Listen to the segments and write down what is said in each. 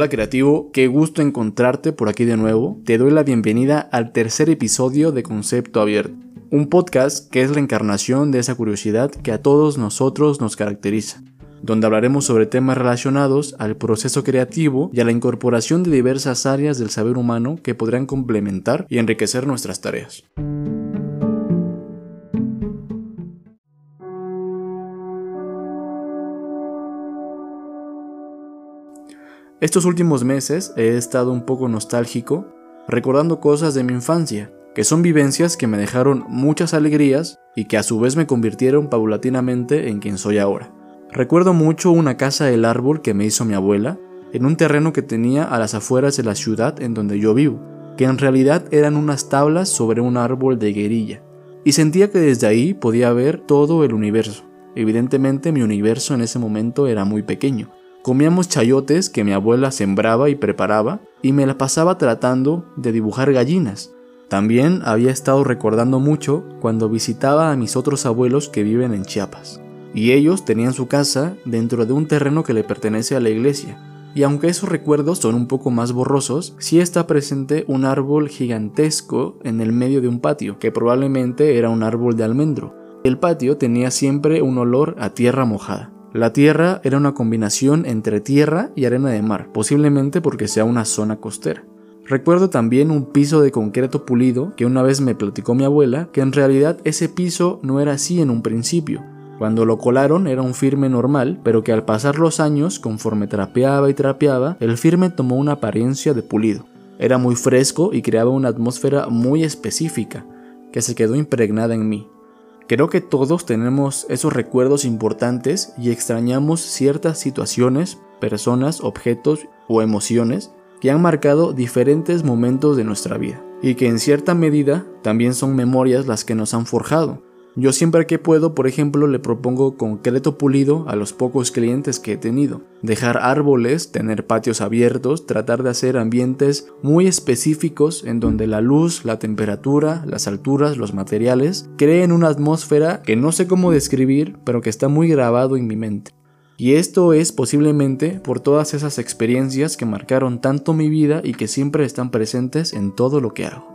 Hola creativo, qué gusto encontrarte por aquí de nuevo. Te doy la bienvenida al tercer episodio de Concepto Abierto, un podcast que es la encarnación de esa curiosidad que a todos nosotros nos caracteriza, donde hablaremos sobre temas relacionados al proceso creativo y a la incorporación de diversas áreas del saber humano que podrán complementar y enriquecer nuestras tareas. Estos últimos meses he estado un poco nostálgico, recordando cosas de mi infancia, que son vivencias que me dejaron muchas alegrías y que a su vez me convirtieron paulatinamente en quien soy ahora. Recuerdo mucho una casa del árbol que me hizo mi abuela, en un terreno que tenía a las afueras de la ciudad en donde yo vivo, que en realidad eran unas tablas sobre un árbol de guerilla, y sentía que desde ahí podía ver todo el universo. Evidentemente mi universo en ese momento era muy pequeño, Comíamos chayotes que mi abuela sembraba y preparaba y me la pasaba tratando de dibujar gallinas. También había estado recordando mucho cuando visitaba a mis otros abuelos que viven en Chiapas. Y ellos tenían su casa dentro de un terreno que le pertenece a la iglesia. Y aunque esos recuerdos son un poco más borrosos, sí está presente un árbol gigantesco en el medio de un patio, que probablemente era un árbol de almendro. El patio tenía siempre un olor a tierra mojada. La tierra era una combinación entre tierra y arena de mar, posiblemente porque sea una zona costera. Recuerdo también un piso de concreto pulido que una vez me platicó mi abuela que en realidad ese piso no era así en un principio. Cuando lo colaron era un firme normal, pero que al pasar los años, conforme trapeaba y trapeaba, el firme tomó una apariencia de pulido. Era muy fresco y creaba una atmósfera muy específica, que se quedó impregnada en mí. Creo que todos tenemos esos recuerdos importantes y extrañamos ciertas situaciones, personas, objetos o emociones que han marcado diferentes momentos de nuestra vida y que en cierta medida también son memorias las que nos han forjado. Yo siempre que puedo, por ejemplo, le propongo concreto pulido a los pocos clientes que he tenido. Dejar árboles, tener patios abiertos, tratar de hacer ambientes muy específicos en donde la luz, la temperatura, las alturas, los materiales creen una atmósfera que no sé cómo describir, pero que está muy grabado en mi mente. Y esto es posiblemente por todas esas experiencias que marcaron tanto mi vida y que siempre están presentes en todo lo que hago.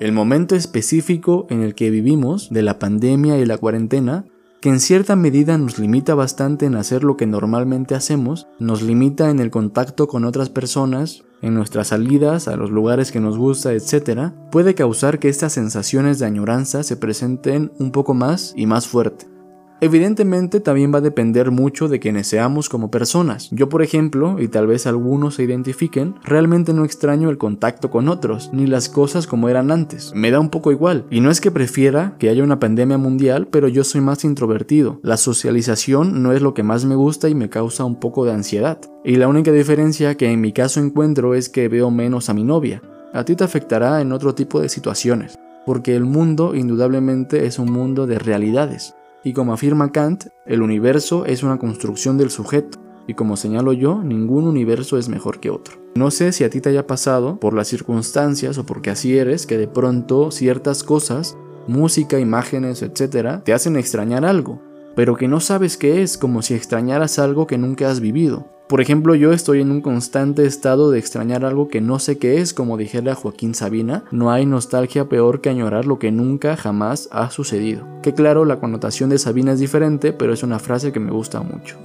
El momento específico en el que vivimos, de la pandemia y la cuarentena, que en cierta medida nos limita bastante en hacer lo que normalmente hacemos, nos limita en el contacto con otras personas, en nuestras salidas a los lugares que nos gusta, etc., puede causar que estas sensaciones de añoranza se presenten un poco más y más fuerte. Evidentemente también va a depender mucho de quienes seamos como personas. Yo por ejemplo, y tal vez algunos se identifiquen, realmente no extraño el contacto con otros, ni las cosas como eran antes. Me da un poco igual. Y no es que prefiera que haya una pandemia mundial, pero yo soy más introvertido. La socialización no es lo que más me gusta y me causa un poco de ansiedad. Y la única diferencia que en mi caso encuentro es que veo menos a mi novia. A ti te afectará en otro tipo de situaciones, porque el mundo indudablemente es un mundo de realidades. Y como afirma Kant, el universo es una construcción del sujeto, y como señalo yo, ningún universo es mejor que otro. No sé si a ti te haya pasado, por las circunstancias o porque así eres, que de pronto ciertas cosas, música, imágenes, etc., te hacen extrañar algo, pero que no sabes qué es, como si extrañaras algo que nunca has vivido. Por ejemplo, yo estoy en un constante estado de extrañar algo que no sé qué es, como dijera Joaquín Sabina, no hay nostalgia peor que añorar lo que nunca jamás ha sucedido. Que claro, la connotación de Sabina es diferente, pero es una frase que me gusta mucho.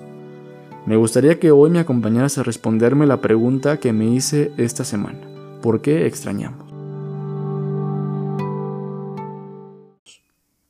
Me gustaría que hoy me acompañaras a responderme la pregunta que me hice esta semana. ¿Por qué extrañamos?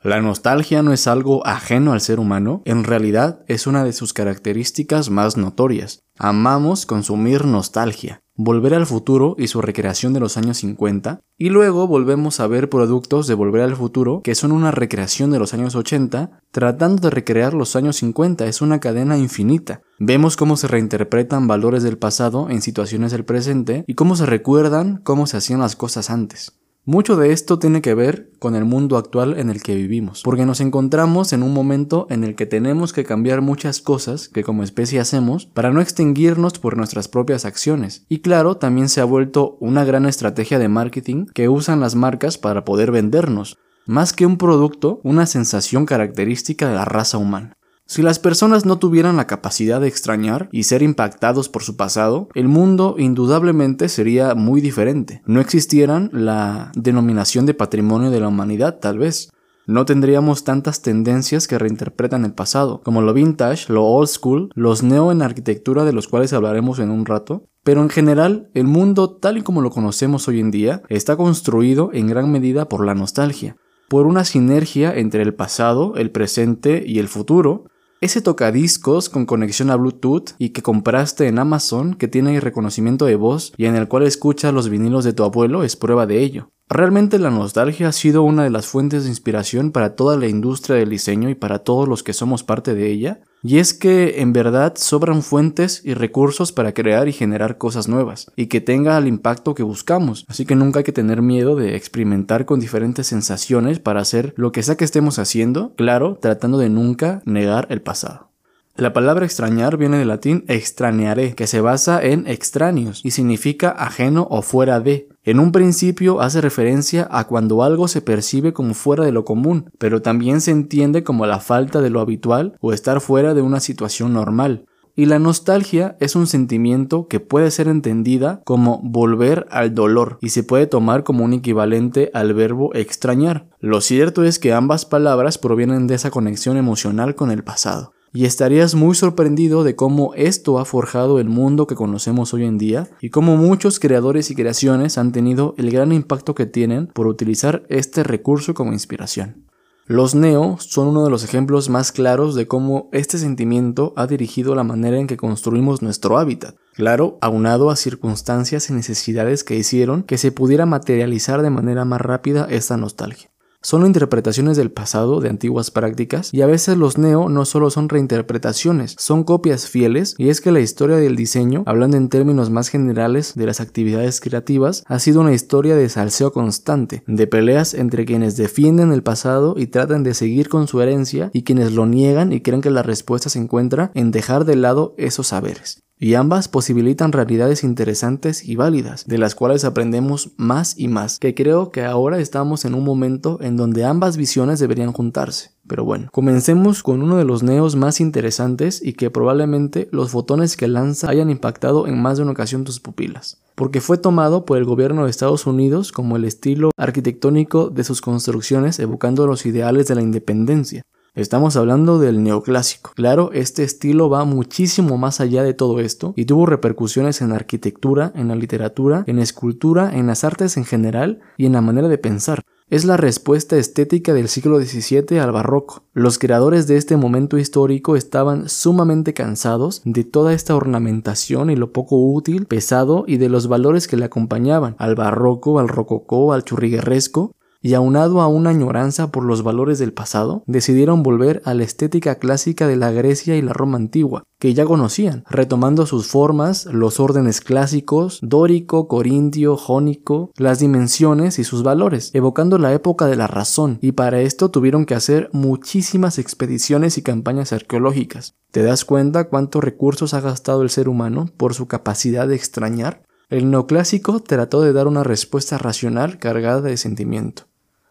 La nostalgia no es algo ajeno al ser humano, en realidad es una de sus características más notorias. Amamos consumir nostalgia, Volver al futuro y su recreación de los años 50, y luego volvemos a ver productos de Volver al futuro que son una recreación de los años 80, tratando de recrear los años 50, es una cadena infinita. Vemos cómo se reinterpretan valores del pasado en situaciones del presente y cómo se recuerdan cómo se hacían las cosas antes. Mucho de esto tiene que ver con el mundo actual en el que vivimos, porque nos encontramos en un momento en el que tenemos que cambiar muchas cosas que como especie hacemos para no extinguirnos por nuestras propias acciones. Y claro, también se ha vuelto una gran estrategia de marketing que usan las marcas para poder vendernos, más que un producto, una sensación característica de la raza humana. Si las personas no tuvieran la capacidad de extrañar y ser impactados por su pasado, el mundo indudablemente sería muy diferente. No existieran la denominación de patrimonio de la humanidad, tal vez. No tendríamos tantas tendencias que reinterpretan el pasado, como lo vintage, lo old school, los neo en arquitectura de los cuales hablaremos en un rato, pero en general, el mundo tal y como lo conocemos hoy en día está construido en gran medida por la nostalgia, por una sinergia entre el pasado, el presente y el futuro, ese tocadiscos con conexión a Bluetooth y que compraste en Amazon que tiene reconocimiento de voz y en el cual escuchas los vinilos de tu abuelo es prueba de ello. Realmente la nostalgia ha sido una de las fuentes de inspiración para toda la industria del diseño y para todos los que somos parte de ella, y es que en verdad sobran fuentes y recursos para crear y generar cosas nuevas, y que tenga el impacto que buscamos, así que nunca hay que tener miedo de experimentar con diferentes sensaciones para hacer lo que sea que estemos haciendo, claro, tratando de nunca negar el pasado. La palabra extrañar viene del latín extrañaré, que se basa en extraños y significa ajeno o fuera de. En un principio hace referencia a cuando algo se percibe como fuera de lo común, pero también se entiende como la falta de lo habitual o estar fuera de una situación normal. Y la nostalgia es un sentimiento que puede ser entendida como volver al dolor y se puede tomar como un equivalente al verbo extrañar. Lo cierto es que ambas palabras provienen de esa conexión emocional con el pasado y estarías muy sorprendido de cómo esto ha forjado el mundo que conocemos hoy en día y cómo muchos creadores y creaciones han tenido el gran impacto que tienen por utilizar este recurso como inspiración. Los Neo son uno de los ejemplos más claros de cómo este sentimiento ha dirigido la manera en que construimos nuestro hábitat, claro, aunado a circunstancias y necesidades que hicieron que se pudiera materializar de manera más rápida esta nostalgia. Son interpretaciones del pasado de antiguas prácticas y a veces los neo no solo son reinterpretaciones, son copias fieles. Y es que la historia del diseño, hablando en términos más generales de las actividades creativas, ha sido una historia de salseo constante, de peleas entre quienes defienden el pasado y tratan de seguir con su herencia y quienes lo niegan y creen que la respuesta se encuentra en dejar de lado esos saberes y ambas posibilitan realidades interesantes y válidas, de las cuales aprendemos más y más, que creo que ahora estamos en un momento en donde ambas visiones deberían juntarse. Pero bueno, comencemos con uno de los neos más interesantes y que probablemente los fotones que lanza hayan impactado en más de una ocasión tus pupilas porque fue tomado por el gobierno de Estados Unidos como el estilo arquitectónico de sus construcciones evocando los ideales de la independencia. Estamos hablando del neoclásico. Claro, este estilo va muchísimo más allá de todo esto y tuvo repercusiones en la arquitectura, en la literatura, en la escultura, en las artes en general y en la manera de pensar. Es la respuesta estética del siglo XVII al barroco. Los creadores de este momento histórico estaban sumamente cansados de toda esta ornamentación y lo poco útil, pesado y de los valores que le acompañaban, al barroco, al rococó, al churriguerresco, y aunado a una añoranza por los valores del pasado, decidieron volver a la estética clásica de la Grecia y la Roma antigua, que ya conocían, retomando sus formas, los órdenes clásicos, dórico, corintio, jónico, las dimensiones y sus valores, evocando la época de la razón, y para esto tuvieron que hacer muchísimas expediciones y campañas arqueológicas. ¿Te das cuenta cuántos recursos ha gastado el ser humano por su capacidad de extrañar? El neoclásico trató de dar una respuesta racional cargada de sentimiento.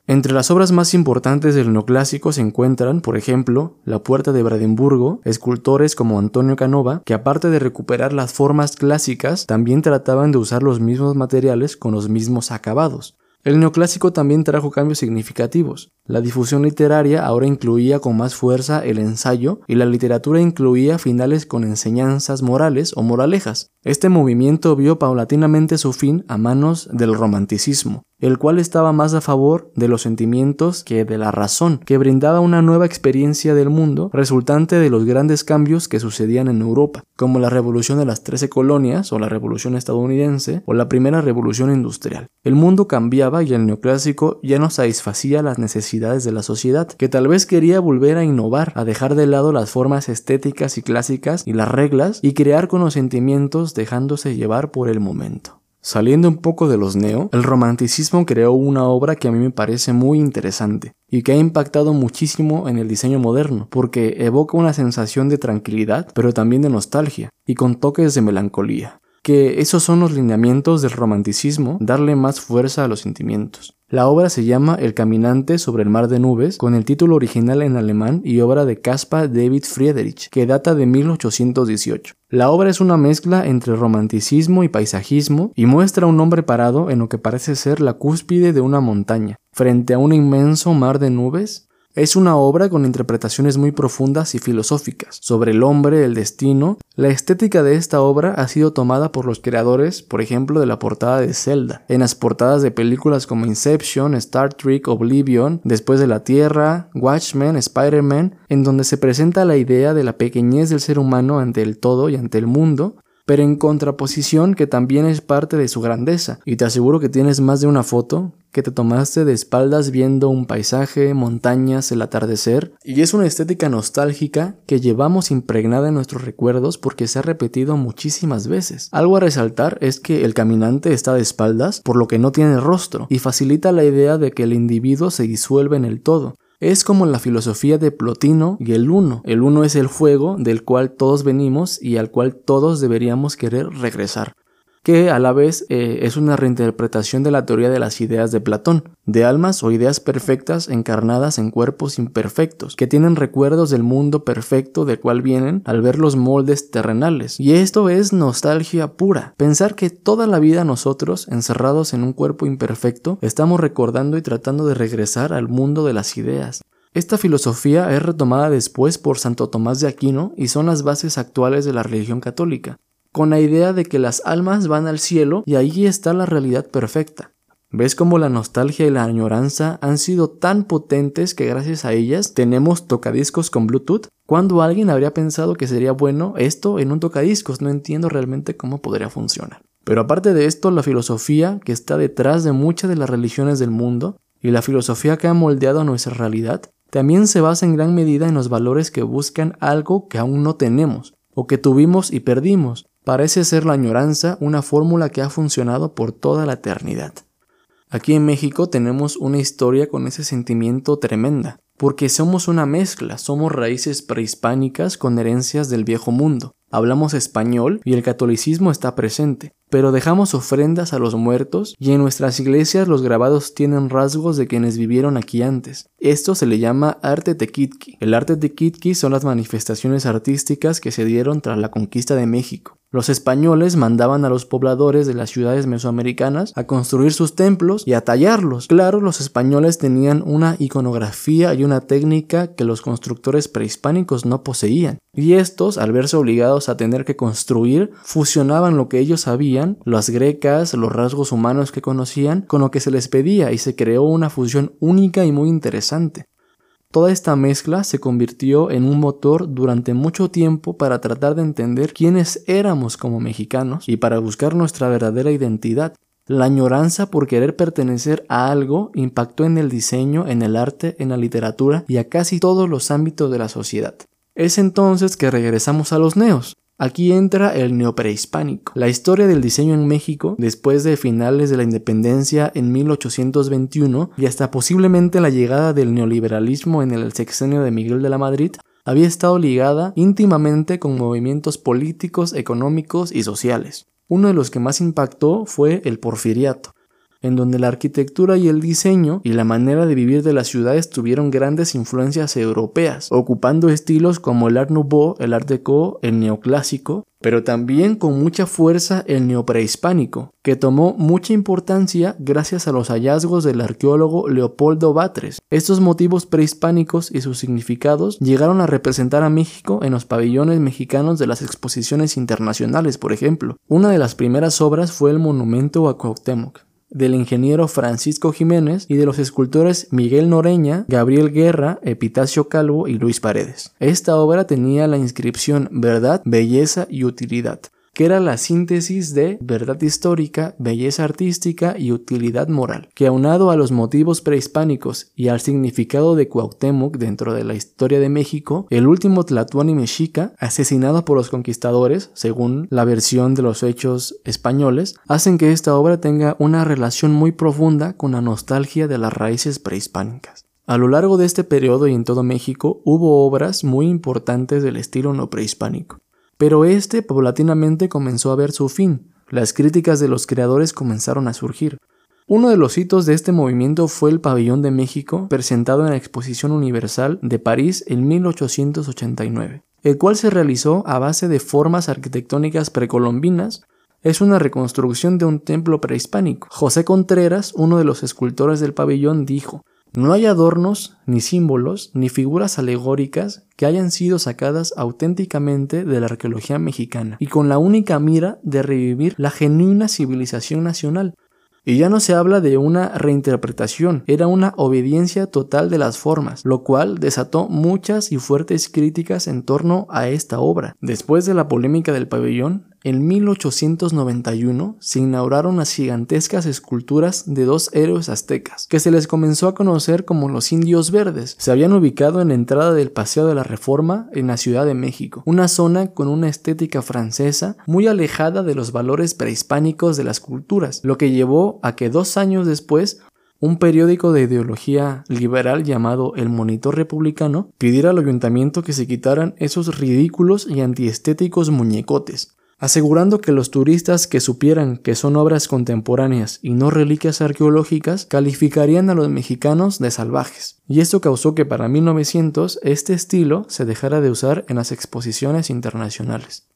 Entre las obras más importantes del neoclásico se encuentran, por ejemplo, La Puerta de Brandenburgo, escultores como Antonio Canova, que aparte de recuperar las formas clásicas, también trataban de usar los mismos materiales con los mismos acabados. El neoclásico también trajo cambios significativos. La difusión literaria ahora incluía con más fuerza el ensayo y la literatura incluía finales con enseñanzas morales o moralejas. Este movimiento vio paulatinamente su fin a manos del romanticismo, el cual estaba más a favor de los sentimientos que de la razón, que brindaba una nueva experiencia del mundo resultante de los grandes cambios que sucedían en Europa, como la revolución de las trece colonias o la revolución estadounidense o la primera revolución industrial. El mundo cambiaba y el neoclásico ya no satisfacía las necesidades de la sociedad, que tal vez quería volver a innovar, a dejar de lado las formas estéticas y clásicas y las reglas y crear con los sentimientos dejándose llevar por el momento. Saliendo un poco de los neo, el romanticismo creó una obra que a mí me parece muy interesante y que ha impactado muchísimo en el diseño moderno, porque evoca una sensación de tranquilidad, pero también de nostalgia, y con toques de melancolía. Que esos son los lineamientos del romanticismo, darle más fuerza a los sentimientos. La obra se llama El caminante sobre el mar de nubes, con el título original en alemán y obra de Caspar David Friedrich, que data de 1818. La obra es una mezcla entre romanticismo y paisajismo y muestra a un hombre parado en lo que parece ser la cúspide de una montaña, frente a un inmenso mar de nubes es una obra con interpretaciones muy profundas y filosóficas sobre el hombre, el destino. La estética de esta obra ha sido tomada por los creadores, por ejemplo, de la portada de Zelda, en las portadas de películas como Inception, Star Trek, Oblivion, Después de la Tierra, Watchmen, Spider-Man, en donde se presenta la idea de la pequeñez del ser humano ante el todo y ante el mundo, pero en contraposición que también es parte de su grandeza. Y te aseguro que tienes más de una foto que te tomaste de espaldas viendo un paisaje, montañas, el atardecer, y es una estética nostálgica que llevamos impregnada en nuestros recuerdos porque se ha repetido muchísimas veces. Algo a resaltar es que el caminante está de espaldas, por lo que no tiene rostro, y facilita la idea de que el individuo se disuelve en el todo, es como la filosofía de Plotino y el uno. El uno es el fuego del cual todos venimos y al cual todos deberíamos querer regresar que a la vez eh, es una reinterpretación de la teoría de las ideas de Platón, de almas o ideas perfectas encarnadas en cuerpos imperfectos, que tienen recuerdos del mundo perfecto del cual vienen al ver los moldes terrenales. Y esto es nostalgia pura, pensar que toda la vida nosotros, encerrados en un cuerpo imperfecto, estamos recordando y tratando de regresar al mundo de las ideas. Esta filosofía es retomada después por Santo Tomás de Aquino y son las bases actuales de la religión católica con la idea de que las almas van al cielo y ahí está la realidad perfecta. ¿Ves cómo la nostalgia y la añoranza han sido tan potentes que gracias a ellas tenemos tocadiscos con Bluetooth? ¿Cuándo alguien habría pensado que sería bueno esto en un tocadiscos? No entiendo realmente cómo podría funcionar. Pero aparte de esto, la filosofía que está detrás de muchas de las religiones del mundo y la filosofía que ha moldeado nuestra realidad también se basa en gran medida en los valores que buscan algo que aún no tenemos o que tuvimos y perdimos, Parece ser la añoranza una fórmula que ha funcionado por toda la eternidad. Aquí en México tenemos una historia con ese sentimiento tremenda, porque somos una mezcla, somos raíces prehispánicas con herencias del viejo mundo. Hablamos español y el catolicismo está presente, pero dejamos ofrendas a los muertos y en nuestras iglesias los grabados tienen rasgos de quienes vivieron aquí antes. Esto se le llama arte tequitqui. El arte tequitqui son las manifestaciones artísticas que se dieron tras la conquista de México. Los españoles mandaban a los pobladores de las ciudades mesoamericanas a construir sus templos y a tallarlos. Claro, los españoles tenían una iconografía y una técnica que los constructores prehispánicos no poseían. Y estos, al verse obligados a tener que construir, fusionaban lo que ellos sabían, las grecas, los rasgos humanos que conocían, con lo que se les pedía y se creó una fusión única y muy interesante. Toda esta mezcla se convirtió en un motor durante mucho tiempo para tratar de entender quiénes éramos como mexicanos y para buscar nuestra verdadera identidad. La añoranza por querer pertenecer a algo impactó en el diseño, en el arte, en la literatura y a casi todos los ámbitos de la sociedad. Es entonces que regresamos a los neos, Aquí entra el neoprehispánico. La historia del diseño en México, después de finales de la independencia en 1821 y hasta posiblemente la llegada del neoliberalismo en el sexenio de Miguel de la Madrid, había estado ligada íntimamente con movimientos políticos, económicos y sociales. Uno de los que más impactó fue el porfiriato, en donde la arquitectura y el diseño y la manera de vivir de las ciudades tuvieron grandes influencias europeas, ocupando estilos como el Art Nouveau, el Art Deco, el neoclásico, pero también con mucha fuerza el neoprehispánico, que tomó mucha importancia gracias a los hallazgos del arqueólogo Leopoldo Batres. Estos motivos prehispánicos y sus significados llegaron a representar a México en los pabellones mexicanos de las exposiciones internacionales, por ejemplo. Una de las primeras obras fue el monumento a Cuauhtémoc, del ingeniero Francisco Jiménez y de los escultores Miguel Noreña, Gabriel Guerra, Epitacio Calvo y Luis Paredes. Esta obra tenía la inscripción Verdad, Belleza y Utilidad que era la síntesis de verdad histórica, belleza artística y utilidad moral, que aunado a los motivos prehispánicos y al significado de Cuauhtémoc dentro de la historia de México, el último Tlatuani mexica, asesinado por los conquistadores, según la versión de los hechos españoles, hacen que esta obra tenga una relación muy profunda con la nostalgia de las raíces prehispánicas. A lo largo de este periodo y en todo México hubo obras muy importantes del estilo no prehispánico pero este paulatinamente comenzó a ver su fin. Las críticas de los creadores comenzaron a surgir. Uno de los hitos de este movimiento fue el Pabellón de México, presentado en la Exposición Universal de París en 1889, el cual se realizó a base de formas arquitectónicas precolombinas. Es una reconstrucción de un templo prehispánico. José Contreras, uno de los escultores del pabellón, dijo, no hay adornos, ni símbolos, ni figuras alegóricas que hayan sido sacadas auténticamente de la arqueología mexicana y con la única mira de revivir la genuina civilización nacional, y ya no se habla de una reinterpretación, era una obediencia total de las formas, lo cual desató muchas y fuertes críticas en torno a esta obra. Después de la polémica del pabellón, en 1891 se inauguraron las gigantescas esculturas de dos héroes aztecas, que se les comenzó a conocer como los indios verdes. Se habían ubicado en la entrada del Paseo de la Reforma en la Ciudad de México, una zona con una estética francesa muy alejada de los valores prehispánicos de las culturas, lo que llevó a que dos años después un periódico de ideología liberal llamado El Monitor Republicano pidiera al ayuntamiento que se quitaran esos ridículos y antiestéticos muñecotes, asegurando que los turistas que supieran que son obras contemporáneas y no reliquias arqueológicas calificarían a los mexicanos de salvajes. Y esto causó que para 1900 este estilo se dejara de usar en las exposiciones internacionales.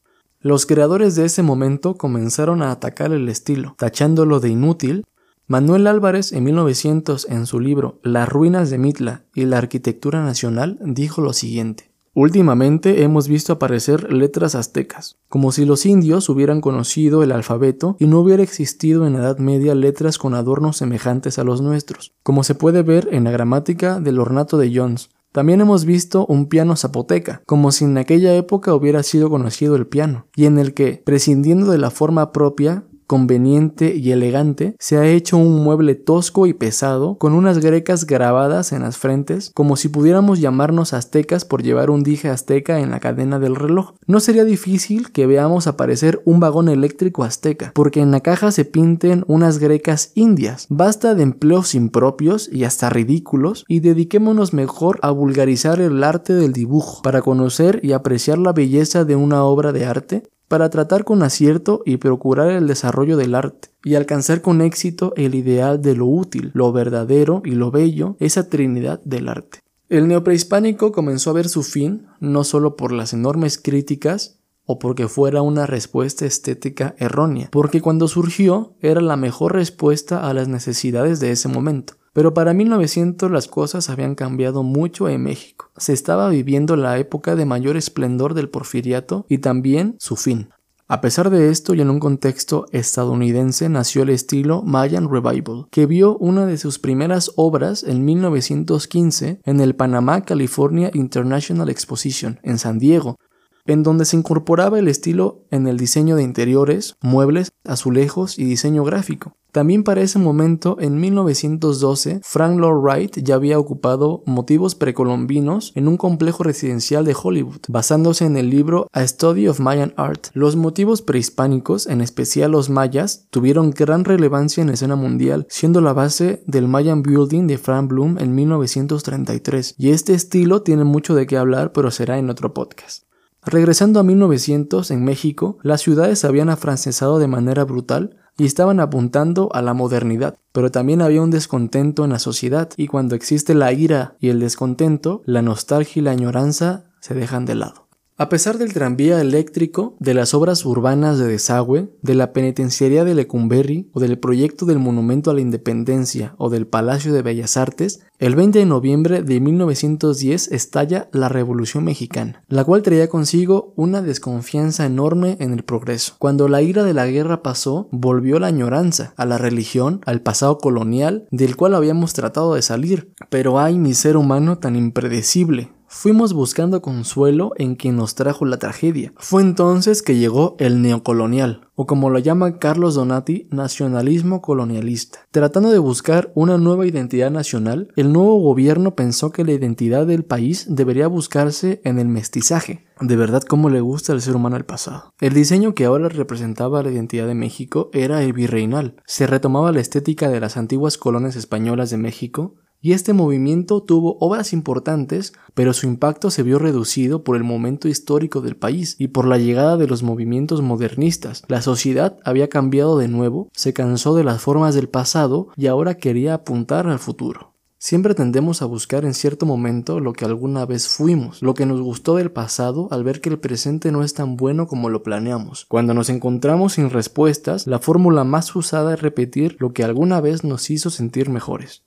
Los creadores de ese momento comenzaron a atacar el estilo, tachándolo de inútil. Manuel Álvarez en 1900 en su libro Las ruinas de Mitla y la arquitectura nacional dijo lo siguiente. Últimamente hemos visto aparecer letras aztecas, como si los indios hubieran conocido el alfabeto y no hubiera existido en la Edad Media letras con adornos semejantes a los nuestros, como se puede ver en la gramática del ornato de Jones. También hemos visto un piano zapoteca, como si en aquella época hubiera sido conocido el piano, y en el que, prescindiendo de la forma propia, conveniente y elegante, se ha hecho un mueble tosco y pesado con unas grecas grabadas en las frentes, como si pudiéramos llamarnos aztecas por llevar un dije azteca en la cadena del reloj. No sería difícil que veamos aparecer un vagón eléctrico azteca, porque en la caja se pinten unas grecas indias. Basta de empleos impropios y hasta ridículos y dediquémonos mejor a vulgarizar el arte del dibujo para conocer y apreciar la belleza de una obra de arte para tratar con acierto y procurar el desarrollo del arte, y alcanzar con éxito el ideal de lo útil, lo verdadero y lo bello, esa trinidad del arte. El neoprehispánico comenzó a ver su fin no solo por las enormes críticas o porque fuera una respuesta estética errónea, porque cuando surgió era la mejor respuesta a las necesidades de ese momento. Pero para 1900 las cosas habían cambiado mucho en México. Se estaba viviendo la época de mayor esplendor del porfiriato y también su fin. A pesar de esto y en un contexto estadounidense nació el estilo Mayan Revival, que vio una de sus primeras obras en 1915 en el Panamá California International Exposition en San Diego, en donde se incorporaba el estilo en el diseño de interiores, muebles, azulejos y diseño gráfico. También para ese momento, en 1912, Frank Lloyd Wright ya había ocupado motivos precolombinos en un complejo residencial de Hollywood, basándose en el libro A Study of Mayan Art. Los motivos prehispánicos, en especial los mayas, tuvieron gran relevancia en la escena mundial, siendo la base del Mayan Building de Frank Bloom en 1933, y este estilo tiene mucho de qué hablar, pero será en otro podcast. Regresando a 1900, en México, las ciudades se habían afrancesado de manera brutal y estaban apuntando a la modernidad, pero también había un descontento en la sociedad y cuando existe la ira y el descontento, la nostalgia y la añoranza se dejan de lado. A pesar del tranvía eléctrico, de las obras urbanas de desagüe, de la penitenciaría de Lecumberri o del proyecto del Monumento a la Independencia o del Palacio de Bellas Artes, el 20 de noviembre de 1910 estalla la Revolución Mexicana, la cual traía consigo una desconfianza enorme en el progreso. Cuando la ira de la guerra pasó, volvió la añoranza a la religión, al pasado colonial, del cual habíamos tratado de salir. Pero hay mi ser humano tan impredecible, fuimos buscando consuelo en quien nos trajo la tragedia. Fue entonces que llegó el neocolonial, o como lo llama Carlos Donati, nacionalismo colonialista. Tratando de buscar una nueva identidad nacional, el nuevo gobierno pensó que la identidad del país debería buscarse en el mestizaje. De verdad cómo le gusta al ser humano el pasado. El diseño que ahora representaba la identidad de México era el virreinal. Se retomaba la estética de las antiguas colonias españolas de México, y este movimiento tuvo obras importantes, pero su impacto se vio reducido por el momento histórico del país y por la llegada de los movimientos modernistas. La sociedad había cambiado de nuevo, se cansó de las formas del pasado y ahora quería apuntar al futuro. Siempre tendemos a buscar en cierto momento lo que alguna vez fuimos, lo que nos gustó del pasado al ver que el presente no es tan bueno como lo planeamos. Cuando nos encontramos sin respuestas, la fórmula más usada es repetir lo que alguna vez nos hizo sentir mejores.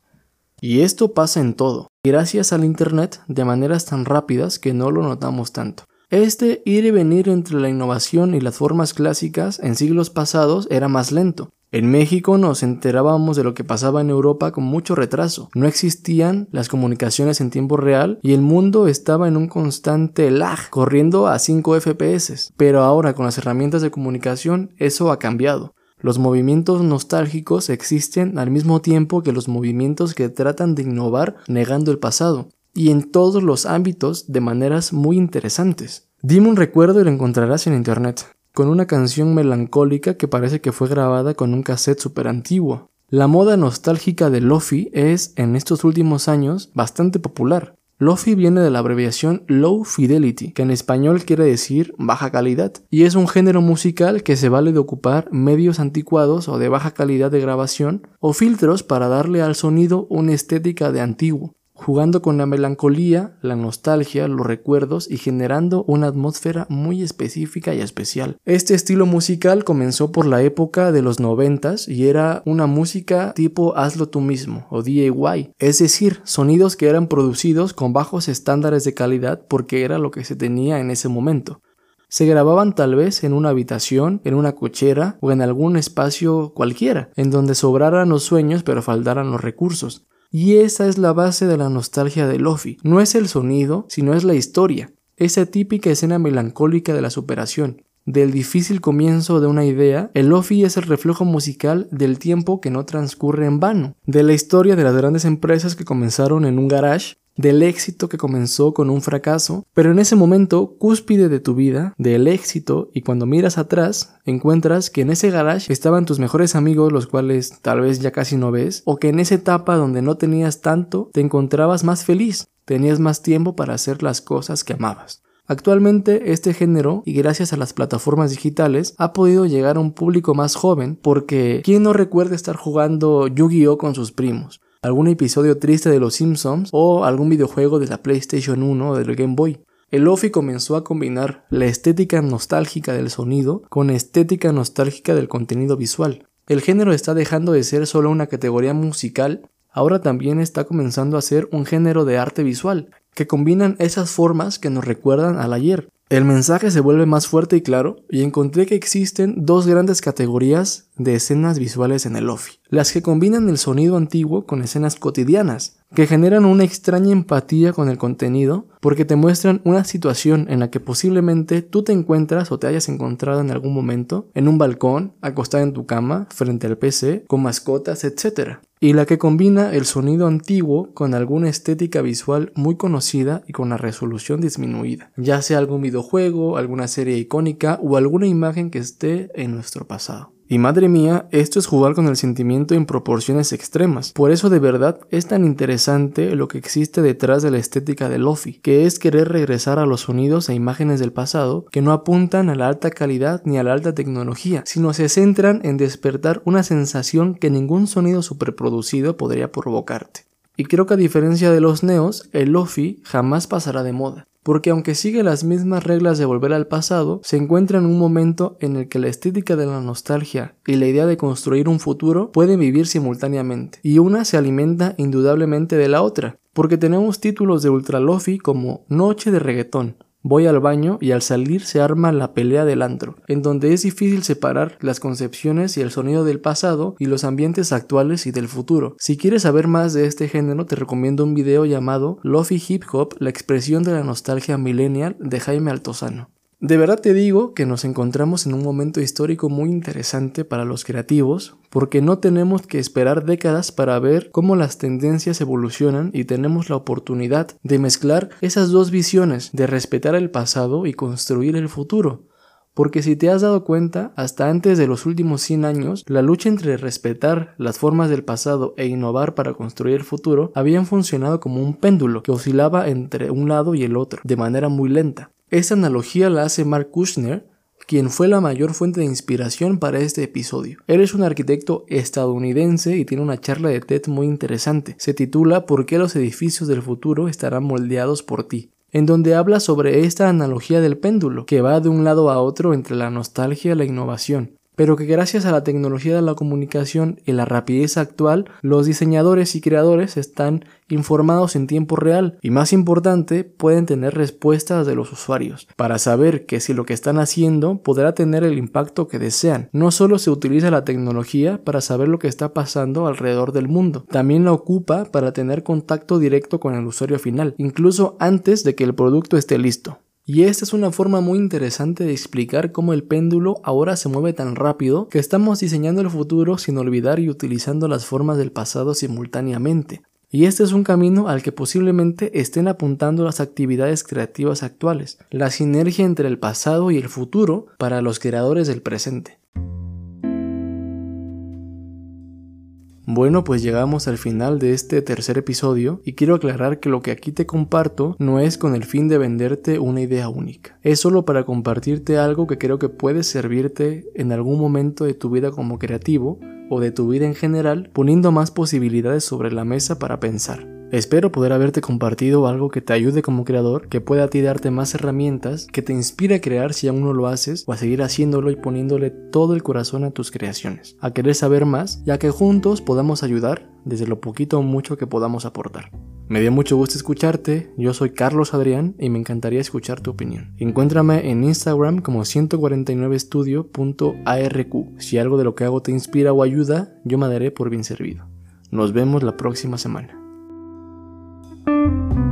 Y esto pasa en todo, gracias al Internet de maneras tan rápidas que no lo notamos tanto. Este ir y venir entre la innovación y las formas clásicas en siglos pasados era más lento. En México nos enterábamos de lo que pasaba en Europa con mucho retraso. No existían las comunicaciones en tiempo real y el mundo estaba en un constante lag, corriendo a 5 FPS. Pero ahora con las herramientas de comunicación eso ha cambiado. Los movimientos nostálgicos existen al mismo tiempo que los movimientos que tratan de innovar negando el pasado, y en todos los ámbitos de maneras muy interesantes. Dime un recuerdo y lo encontrarás en internet, con una canción melancólica que parece que fue grabada con un cassette super antiguo. La moda nostálgica de Lofi es, en estos últimos años, bastante popular. Lofi viene de la abreviación Low Fidelity, que en español quiere decir baja calidad, y es un género musical que se vale de ocupar medios anticuados o de baja calidad de grabación o filtros para darle al sonido una estética de antiguo jugando con la melancolía, la nostalgia, los recuerdos y generando una atmósfera muy específica y especial. Este estilo musical comenzó por la época de los noventas y era una música tipo hazlo tú mismo o DIY, es decir, sonidos que eran producidos con bajos estándares de calidad porque era lo que se tenía en ese momento. Se grababan tal vez en una habitación, en una cochera o en algún espacio cualquiera, en donde sobraran los sueños pero faltaran los recursos. Y esa es la base de la nostalgia de Lofi. No es el sonido, sino es la historia. Esa típica escena melancólica de la superación. Del difícil comienzo de una idea, el Lofi es el reflejo musical del tiempo que no transcurre en vano, de la historia de las grandes empresas que comenzaron en un garage del éxito que comenzó con un fracaso, pero en ese momento cúspide de tu vida, del éxito, y cuando miras atrás, encuentras que en ese garage estaban tus mejores amigos, los cuales tal vez ya casi no ves, o que en esa etapa donde no tenías tanto, te encontrabas más feliz, tenías más tiempo para hacer las cosas que amabas. Actualmente este género, y gracias a las plataformas digitales, ha podido llegar a un público más joven porque ¿quién no recuerda estar jugando Yu-Gi-Oh con sus primos? Algún episodio triste de Los Simpsons o algún videojuego de la PlayStation 1 o del Game Boy. El Lofi comenzó a combinar la estética nostálgica del sonido con estética nostálgica del contenido visual. El género está dejando de ser solo una categoría musical, ahora también está comenzando a ser un género de arte visual, que combinan esas formas que nos recuerdan al ayer, el mensaje se vuelve más fuerte y claro, y encontré que existen dos grandes categorías de escenas visuales en el Lofi. Las que combinan el sonido antiguo con escenas cotidianas, que generan una extraña empatía con el contenido, porque te muestran una situación en la que posiblemente tú te encuentras o te hayas encontrado en algún momento, en un balcón, acostado en tu cama, frente al PC, con mascotas, etc y la que combina el sonido antiguo con alguna estética visual muy conocida y con la resolución disminuida, ya sea algún videojuego, alguna serie icónica o alguna imagen que esté en nuestro pasado. Y madre mía, esto es jugar con el sentimiento en proporciones extremas. Por eso de verdad es tan interesante lo que existe detrás de la estética de Lofi, que es querer regresar a los sonidos e imágenes del pasado que no apuntan a la alta calidad ni a la alta tecnología, sino se centran en despertar una sensación que ningún sonido superproducido podría provocarte. Y creo que a diferencia de los neos, el Lofi jamás pasará de moda porque aunque sigue las mismas reglas de volver al pasado, se encuentra en un momento en el que la estética de la nostalgia y la idea de construir un futuro pueden vivir simultáneamente, y una se alimenta indudablemente de la otra, porque tenemos títulos de ultra lofi como Noche de reggaetón, Voy al baño y al salir se arma la pelea del antro, en donde es difícil separar las concepciones y el sonido del pasado y los ambientes actuales y del futuro. Si quieres saber más de este género, te recomiendo un video llamado Lofi Hip Hop, la expresión de la nostalgia millennial de Jaime Altozano. De verdad te digo que nos encontramos en un momento histórico muy interesante para los creativos, porque no tenemos que esperar décadas para ver cómo las tendencias evolucionan y tenemos la oportunidad de mezclar esas dos visiones, de respetar el pasado y construir el futuro. Porque si te has dado cuenta, hasta antes de los últimos 100 años, la lucha entre respetar las formas del pasado e innovar para construir el futuro habían funcionado como un péndulo que oscilaba entre un lado y el otro, de manera muy lenta. Esta analogía la hace Mark Kushner, quien fue la mayor fuente de inspiración para este episodio. Él es un arquitecto estadounidense y tiene una charla de TED muy interesante. Se titula ¿Por qué los edificios del futuro estarán moldeados por ti? en donde habla sobre esta analogía del péndulo, que va de un lado a otro entre la nostalgia y la innovación pero que gracias a la tecnología de la comunicación y la rapidez actual, los diseñadores y creadores están informados en tiempo real y más importante, pueden tener respuestas de los usuarios para saber que si lo que están haciendo podrá tener el impacto que desean. No solo se utiliza la tecnología para saber lo que está pasando alrededor del mundo, también la ocupa para tener contacto directo con el usuario final, incluso antes de que el producto esté listo. Y esta es una forma muy interesante de explicar cómo el péndulo ahora se mueve tan rápido que estamos diseñando el futuro sin olvidar y utilizando las formas del pasado simultáneamente. Y este es un camino al que posiblemente estén apuntando las actividades creativas actuales, la sinergia entre el pasado y el futuro para los creadores del presente. Bueno, pues llegamos al final de este tercer episodio y quiero aclarar que lo que aquí te comparto no es con el fin de venderte una idea única. Es solo para compartirte algo que creo que puede servirte en algún momento de tu vida como creativo o de tu vida en general, poniendo más posibilidades sobre la mesa para pensar. Espero poder haberte compartido algo que te ayude como creador, que pueda a ti darte más herramientas, que te inspire a crear si aún no lo haces, o a seguir haciéndolo y poniéndole todo el corazón a tus creaciones, a querer saber más, ya que juntos podamos ayudar desde lo poquito o mucho que podamos aportar. Me dio mucho gusto escucharte, yo soy Carlos Adrián y me encantaría escuchar tu opinión. Encuéntrame en Instagram como 149estudio.arq. Si algo de lo que hago te inspira o ayuda, yo me daré por bien servido. Nos vemos la próxima semana. thank you